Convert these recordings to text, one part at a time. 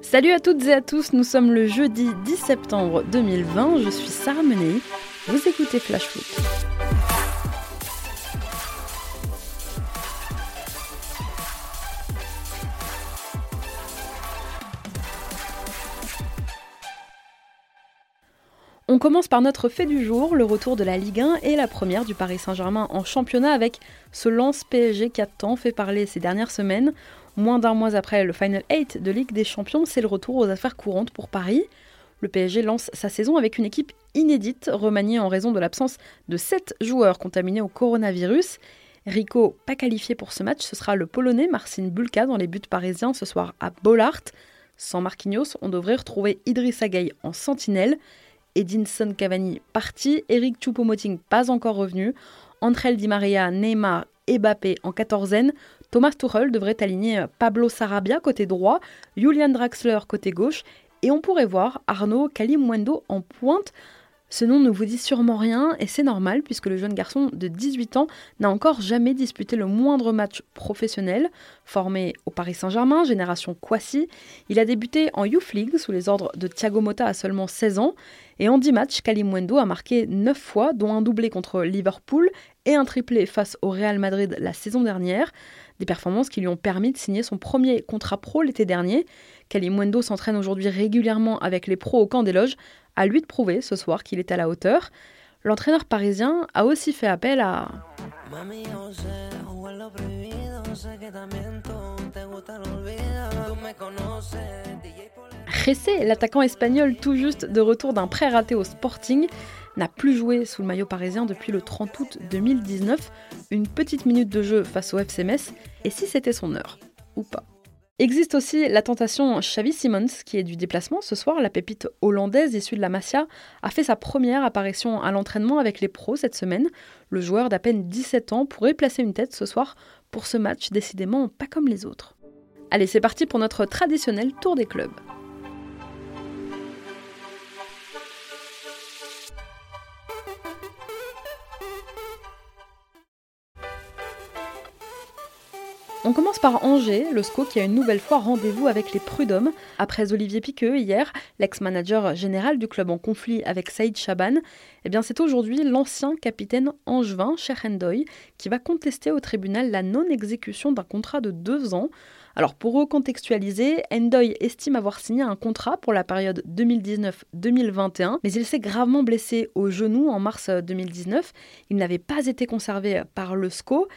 Salut à toutes et à tous, nous sommes le jeudi 10 septembre 2020, je suis Sarah Menei, vous écoutez Flash Foot. On commence par notre fait du jour, le retour de la Ligue 1 et la première du Paris Saint-Germain en championnat avec ce lance PSG qui a tant fait parler ces dernières semaines. Moins d'un mois après le Final 8 de Ligue des Champions, c'est le retour aux affaires courantes pour Paris. Le PSG lance sa saison avec une équipe inédite, remaniée en raison de l'absence de 7 joueurs contaminés au coronavirus. Rico, pas qualifié pour ce match, ce sera le Polonais Marcin Bulka dans les buts parisiens ce soir à Bollard. Sans Marquinhos, on devrait retrouver Idrissa Gueye en sentinelle. Edinson Cavani parti, Eric Choupo-Moting pas encore revenu, André Di Maria, Neymar et Mbappé en quatorzaine, Thomas Tuchel devrait aligner Pablo Sarabia côté droit, Julian Draxler côté gauche. Et on pourrait voir Arnaud Kalimwendo en pointe ce nom ne vous dit sûrement rien et c'est normal puisque le jeune garçon de 18 ans n'a encore jamais disputé le moindre match professionnel. Formé au Paris Saint-Germain, génération Kwasi, il a débuté en Youth League sous les ordres de Thiago Motta à seulement 16 ans et en 10 matchs, Kalimwendo a marqué 9 fois, dont un doublé contre Liverpool et un triplé face au Real Madrid la saison dernière. Des performances qui lui ont permis de signer son premier contrat pro l'été dernier. Kalimwendo s'entraîne aujourd'hui régulièrement avec les pros au camp des loges à lui de prouver ce soir qu'il est à la hauteur. L'entraîneur parisien a aussi fait appel à... Ressé, l'attaquant espagnol tout juste de retour d'un prêt raté au Sporting, n'a plus joué sous le maillot parisien depuis le 30 août 2019, une petite minute de jeu face au FC Metz, et si c'était son heure, ou pas? Existe aussi la tentation Xavi Simons, qui est du déplacement ce soir. La pépite hollandaise issue de la Masia a fait sa première apparition à l'entraînement avec les pros cette semaine. Le joueur d'à peine 17 ans pourrait placer une tête ce soir pour ce match décidément pas comme les autres. Allez, c'est parti pour notre traditionnel tour des clubs. Par Angers, le SCO qui a une nouvelle fois rendez-vous avec les prud'hommes. Après Olivier Piqueux hier, l'ex-manager général du club en conflit avec Saïd Chaban, eh bien c'est aujourd'hui l'ancien capitaine angevin, Cher Endoy, qui va contester au tribunal la non-exécution d'un contrat de deux ans. Alors pour recontextualiser, Endoy estime avoir signé un contrat pour la période 2019-2021, mais il s'est gravement blessé au genou en mars 2019. Il n'avait pas été conservé par le SCO.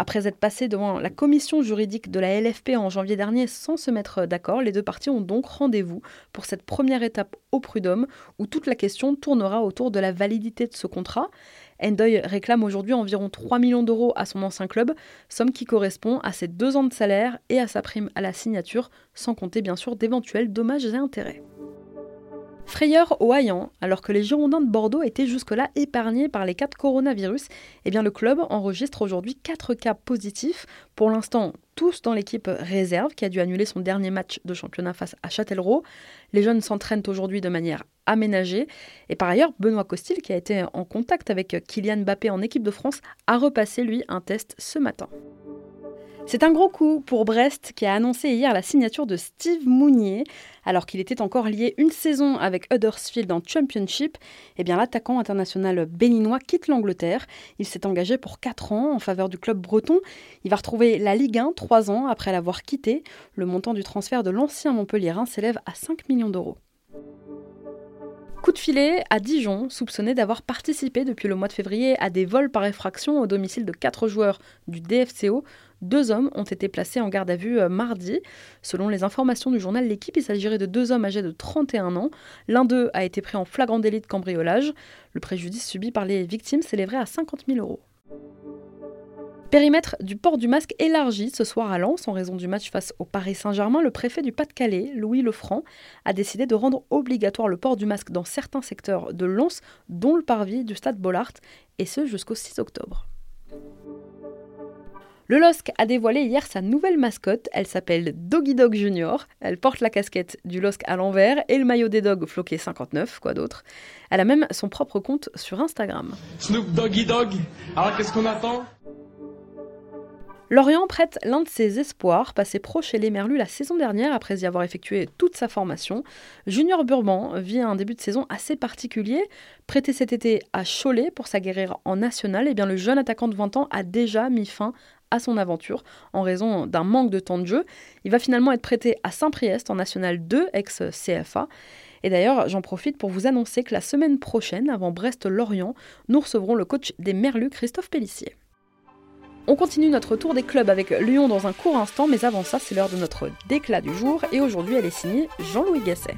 Après être passé devant la commission juridique de la LFP en janvier dernier sans se mettre d'accord, les deux parties ont donc rendez-vous pour cette première étape au prud'homme où toute la question tournera autour de la validité de ce contrat. Endoy réclame aujourd'hui environ 3 millions d'euros à son ancien club, somme qui correspond à ses deux ans de salaire et à sa prime à la signature, sans compter bien sûr d'éventuels dommages et intérêts. Frayeur au Hayan, alors que les Girondins de Bordeaux étaient jusque-là épargnés par les cas de coronavirus, eh le club enregistre aujourd'hui 4 cas positifs. Pour l'instant, tous dans l'équipe réserve qui a dû annuler son dernier match de championnat face à Châtellerault. Les jeunes s'entraînent aujourd'hui de manière aménagée. Et par ailleurs, Benoît Costil, qui a été en contact avec Kylian Mbappé en équipe de France, a repassé lui un test ce matin. C'est un gros coup pour Brest qui a annoncé hier la signature de Steve Mounier. Alors qu'il était encore lié une saison avec Huddersfield en Championship, eh bien l'attaquant international béninois quitte l'Angleterre. Il s'est engagé pour 4 ans en faveur du club breton. Il va retrouver la Ligue 1 3 ans après l'avoir quitté. Le montant du transfert de l'ancien Montpellierin s'élève à 5 millions d'euros. Coup de filet à Dijon, soupçonné d'avoir participé depuis le mois de février à des vols par effraction au domicile de quatre joueurs du DFCO. Deux hommes ont été placés en garde à vue euh, mardi. Selon les informations du journal L'équipe, il s'agirait de deux hommes âgés de 31 ans. L'un d'eux a été pris en flagrant délit de cambriolage. Le préjudice subi par les victimes s'élèverait à 50 000 euros. Périmètre du port du masque élargi ce soir à Lens en raison du match face au Paris Saint-Germain. Le préfet du Pas-de-Calais, Louis Lefranc, a décidé de rendre obligatoire le port du masque dans certains secteurs de Lens, dont le parvis du stade Bollard, et ce jusqu'au 6 octobre. Le LOSC a dévoilé hier sa nouvelle mascotte. Elle s'appelle Doggy Dog Junior. Elle porte la casquette du LOSC à l'envers et le maillot des dogs floqué 59, quoi d'autre. Elle a même son propre compte sur Instagram. Snoop Doggy Dog. Alors qu'est-ce qu'on attend? Lorient prête l'un de ses espoirs, passé pro chez les Merlus la saison dernière après y avoir effectué toute sa formation. Junior Burban vit un début de saison assez particulier. Prêté cet été à Cholet pour s'aguerrir en national, et eh bien le jeune attaquant de 20 ans a déjà mis fin à son aventure en raison d'un manque de temps de jeu. Il va finalement être prêté à Saint-Priest en National 2, ex-CFA. Et d'ailleurs, j'en profite pour vous annoncer que la semaine prochaine, avant Brest-Lorient, nous recevrons le coach des Merlus, Christophe Pellissier. On continue notre tour des clubs avec Lyon dans un court instant, mais avant ça, c'est l'heure de notre déclat du jour, et aujourd'hui, elle est signée Jean-Louis Gasset.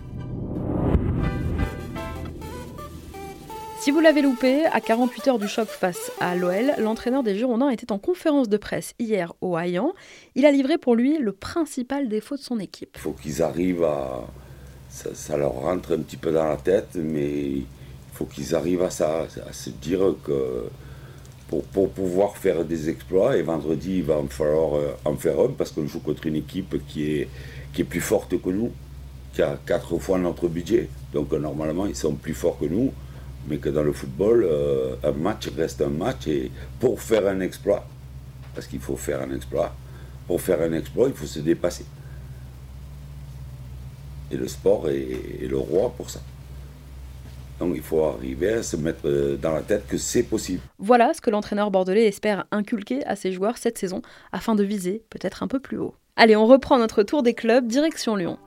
Si vous l'avez loupé, à 48 heures du choc face à l'OL, l'entraîneur des Girondins était en conférence de presse hier au Hayan. Il a livré pour lui le principal défaut de son équipe. Il faut qu'ils arrivent à. Ça, leur rentre un petit peu dans la tête, mais il faut qu'ils arrivent à, ça, à se dire que pour, pouvoir faire des exploits. Et vendredi, il va en falloir euh, en faire un parce qu'on joue contre une équipe qui est, qui est plus forte que nous, qui a quatre fois notre budget. Donc euh, normalement, ils sont plus forts que nous. Mais que dans le football, euh, un match reste un match. Et pour faire un exploit, parce qu'il faut faire un exploit, pour faire un exploit, il faut se dépasser. Et le sport est le roi pour ça. Donc il faut arriver à se mettre euh, dans la tête que c'est possible. Voilà ce que l'entraîneur bordelais espère inculquer à ses joueurs cette saison afin de viser peut-être un peu plus haut. Allez, on reprend notre tour des clubs, direction Lyon.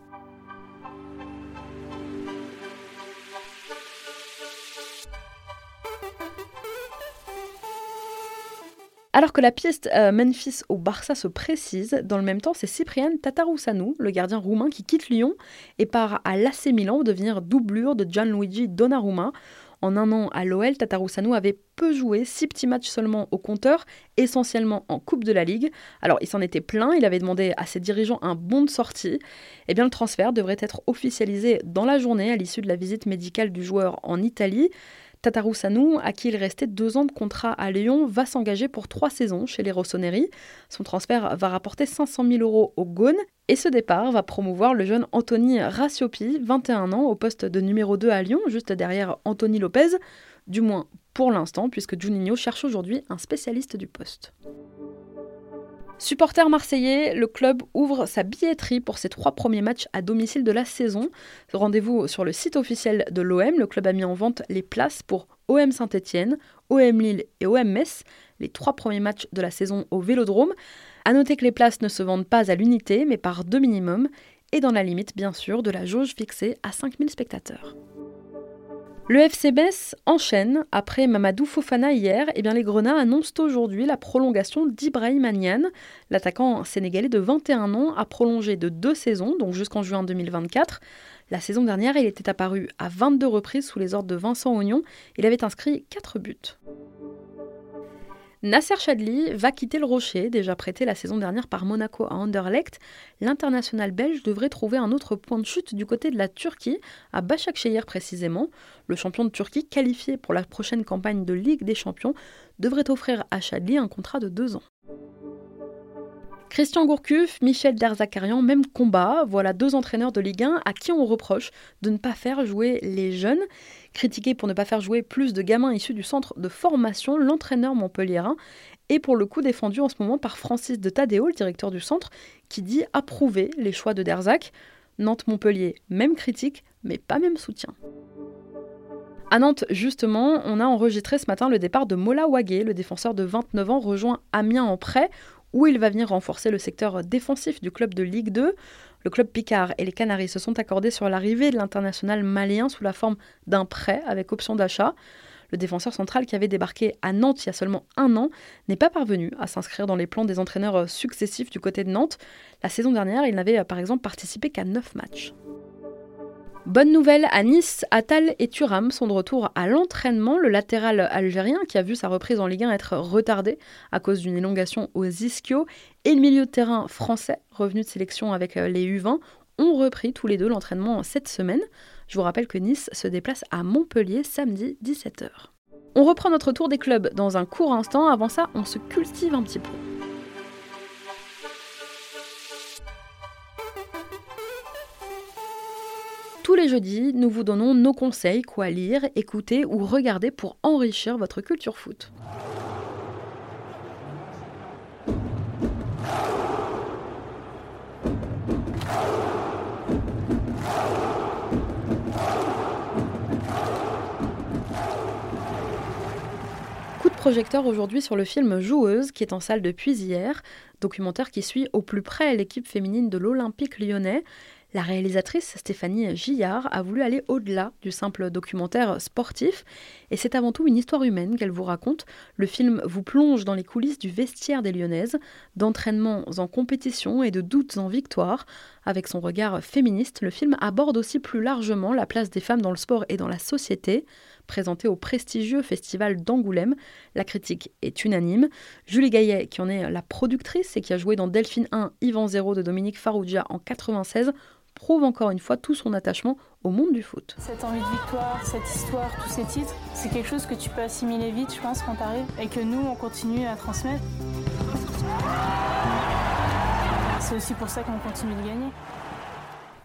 Alors que la piste euh, Memphis au Barça se précise, dans le même temps, c'est Cyprien Tataroussanou, le gardien roumain, qui quitte Lyon et part à l'AC Milan devenir doublure de Gianluigi Donnarumma. En un an à l'OL, Tataroussanou avait peu joué, six petits matchs seulement au compteur, essentiellement en Coupe de la Ligue. Alors il s'en était plein, il avait demandé à ses dirigeants un bon de sortie. Eh bien le transfert devrait être officialisé dans la journée à l'issue de la visite médicale du joueur en Italie. Sanou, à qui il restait deux ans de contrat à Lyon, va s'engager pour trois saisons chez les Rossoneri. Son transfert va rapporter 500 000 euros au Gaune et ce départ va promouvoir le jeune Anthony Rassiopi, 21 ans, au poste de numéro 2 à Lyon, juste derrière Anthony Lopez, du moins pour l'instant, puisque Juninho cherche aujourd'hui un spécialiste du poste. Supporter marseillais, le club ouvre sa billetterie pour ses trois premiers matchs à domicile de la saison. Rendez-vous sur le site officiel de l'OM. Le club a mis en vente les places pour OM Saint-Etienne, OM Lille et OM Metz, les trois premiers matchs de la saison au Vélodrome. A noter que les places ne se vendent pas à l'unité, mais par deux minimum, et dans la limite bien sûr de la jauge fixée à 5000 spectateurs. Le FC Metz enchaîne. Après Mamadou Fofana hier, eh bien les Grenats annoncent aujourd'hui la prolongation d'Ibrahim Anian. L'attaquant sénégalais de 21 ans a prolongé de deux saisons, donc jusqu'en juin 2024. La saison dernière, il était apparu à 22 reprises sous les ordres de Vincent Ognon. Il avait inscrit 4 buts. Nasser Chadli va quitter le Rocher, déjà prêté la saison dernière par Monaco à Anderlecht. L'international belge devrait trouver un autre point de chute du côté de la Turquie, à Başakşehir précisément. Le champion de Turquie, qualifié pour la prochaine campagne de Ligue des Champions, devrait offrir à Chadli un contrat de deux ans. Christian Gourcuff, Michel Derzakarian, même combat. Voilà deux entraîneurs de Ligue 1 à qui on reproche de ne pas faire jouer les jeunes. Critiqué pour ne pas faire jouer plus de gamins issus du centre de formation, l'entraîneur montpelliérain est pour le coup défendu en ce moment par Francis de Tadeo, le directeur du centre, qui dit approuver les choix de Derzac. Nantes-Montpellier, même critique, mais pas même soutien. À Nantes, justement, on a enregistré ce matin le départ de Mola Wagé, le défenseur de 29 ans rejoint Amiens en prêt où il va venir renforcer le secteur défensif du club de Ligue 2. Le club Picard et les Canaries se sont accordés sur l'arrivée de l'international malien sous la forme d'un prêt avec option d'achat. Le défenseur central qui avait débarqué à Nantes il y a seulement un an n'est pas parvenu à s'inscrire dans les plans des entraîneurs successifs du côté de Nantes. La saison dernière, il n'avait par exemple participé qu'à 9 matchs. Bonne nouvelle à Nice, Atal et Thuram sont de retour à l'entraînement. Le latéral algérien, qui a vu sa reprise en Ligue 1 être retardée à cause d'une élongation aux ischios, et le milieu de terrain français, revenu de sélection avec euh, les U20, ont repris tous les deux l'entraînement cette semaine. Je vous rappelle que Nice se déplace à Montpellier samedi 17h. On reprend notre tour des clubs dans un court instant. Avant ça, on se cultive un petit peu. Tous les jeudis, nous vous donnons nos conseils, quoi lire, écouter ou regarder pour enrichir votre culture foot. Coup de projecteur aujourd'hui sur le film Joueuse qui est en salle depuis hier, documentaire qui suit au plus près l'équipe féminine de l'Olympique lyonnais. La réalisatrice Stéphanie Gillard a voulu aller au-delà du simple documentaire sportif et c'est avant tout une histoire humaine qu'elle vous raconte. Le film vous plonge dans les coulisses du vestiaire des Lyonnaises, d'entraînements en compétition et de doutes en victoire. Avec son regard féministe, le film aborde aussi plus largement la place des femmes dans le sport et dans la société. Présenté au prestigieux festival d'Angoulême, la critique est unanime. Julie Gaillet, qui en est la productrice et qui a joué dans Delphine 1, Yvan 0 de Dominique Farrugia en 96, prouve encore une fois tout son attachement au monde du foot. Cette envie de victoire, cette histoire, tous ces titres, c'est quelque chose que tu peux assimiler vite, je pense, quand tu arrives, et que nous, on continue à transmettre. C'est aussi pour ça qu'on continue de gagner.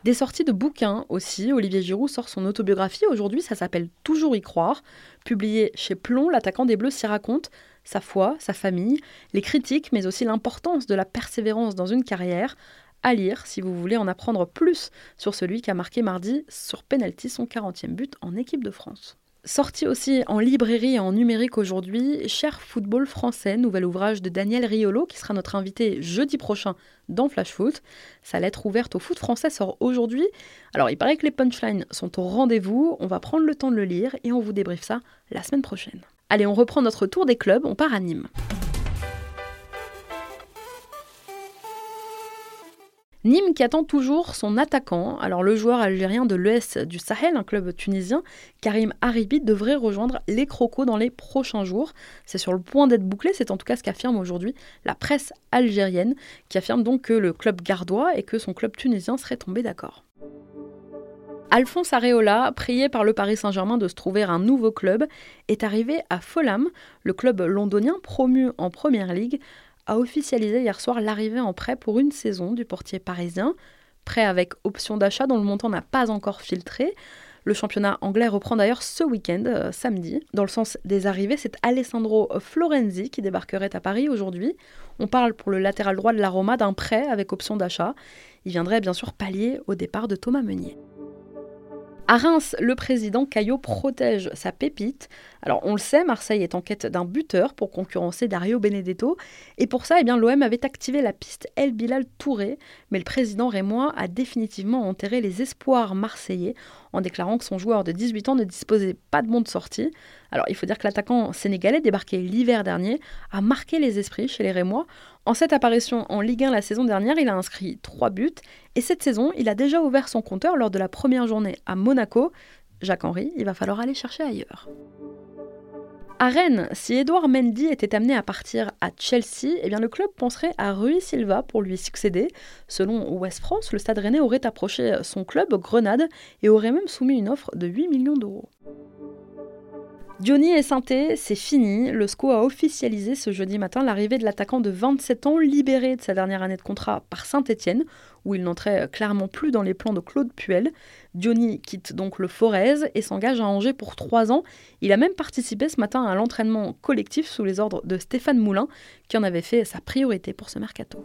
Des sorties de bouquins aussi. Olivier Giroud sort son autobiographie. Aujourd'hui, ça s'appelle Toujours y croire. Publié chez Plomb, l'attaquant des Bleus s'y raconte sa foi, sa famille, les critiques, mais aussi l'importance de la persévérance dans une carrière à lire si vous voulez en apprendre plus sur celui qui a marqué mardi sur penalty son 40e but en équipe de France. Sorti aussi en librairie et en numérique aujourd'hui, Cher football français, nouvel ouvrage de Daniel Riolo qui sera notre invité jeudi prochain dans Flash Foot. Sa lettre ouverte au foot français sort aujourd'hui. Alors il paraît que les punchlines sont au rendez-vous, on va prendre le temps de le lire et on vous débriefe ça la semaine prochaine. Allez, on reprend notre tour des clubs, on part à Nîmes. Nîmes qui attend toujours son attaquant. Alors le joueur algérien de l'ES du Sahel, un club tunisien, Karim Haribi, devrait rejoindre les Crocos dans les prochains jours. C'est sur le point d'être bouclé, c'est en tout cas ce qu'affirme aujourd'hui la presse algérienne, qui affirme donc que le club gardois et que son club tunisien seraient tombés d'accord. Alphonse Areola, prié par le Paris Saint-Germain de se trouver un nouveau club, est arrivé à Fulham, le club londonien promu en Première Ligue, a officialisé hier soir l'arrivée en prêt pour une saison du portier parisien. Prêt avec option d'achat dont le montant n'a pas encore filtré. Le championnat anglais reprend d'ailleurs ce week-end, euh, samedi. Dans le sens des arrivées, c'est Alessandro Florenzi qui débarquerait à Paris aujourd'hui. On parle pour le latéral droit de la Roma d'un prêt avec option d'achat. Il viendrait bien sûr pallier au départ de Thomas Meunier. À Reims, le président Caillot protège sa pépite. Alors on le sait, Marseille est en quête d'un buteur pour concurrencer Dario Benedetto. Et pour ça, eh bien, l'OM avait activé la piste El Bilal Touré. Mais le président rémois a définitivement enterré les espoirs marseillais en déclarant que son joueur de 18 ans ne disposait pas de bon de sortie. Alors il faut dire que l'attaquant sénégalais débarqué l'hiver dernier a marqué les esprits chez les Rémois. En cette apparition en Ligue 1 la saison dernière, il a inscrit 3 buts et cette saison, il a déjà ouvert son compteur lors de la première journée à Monaco. Jacques-Henri, il va falloir aller chercher ailleurs. À Rennes, si Edouard Mendy était amené à partir à Chelsea, eh bien le club penserait à Rui Silva pour lui succéder. Selon West France, le Stade Rennais aurait approché son club, Grenade, et aurait même soumis une offre de 8 millions d'euros. Diony et Sainté, c'est fini. Le SCO a officialisé ce jeudi matin l'arrivée de l'attaquant de 27 ans libéré de sa dernière année de contrat par Saint-Etienne, où il n'entrait clairement plus dans les plans de Claude Puel. Diony quitte donc le Forez et s'engage à Angers pour trois ans. Il a même participé ce matin à l'entraînement collectif sous les ordres de Stéphane Moulin, qui en avait fait sa priorité pour ce mercato.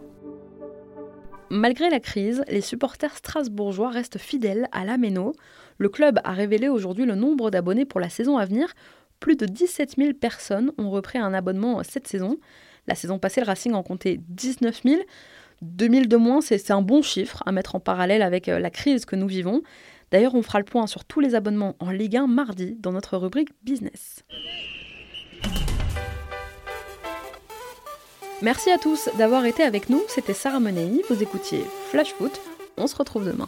Malgré la crise, les supporters strasbourgeois restent fidèles à la Méno. Le club a révélé aujourd'hui le nombre d'abonnés pour la saison à venir, plus de 17 000 personnes ont repris un abonnement cette saison. La saison passée, le Racing en comptait 19 000. 2 000 de moins, c'est un bon chiffre à mettre en parallèle avec euh, la crise que nous vivons. D'ailleurs, on fera le point sur tous les abonnements en Ligue 1 mardi dans notre rubrique Business. Merci à tous d'avoir été avec nous. C'était Sarah Menei. Vous écoutiez Flash Foot. On se retrouve demain.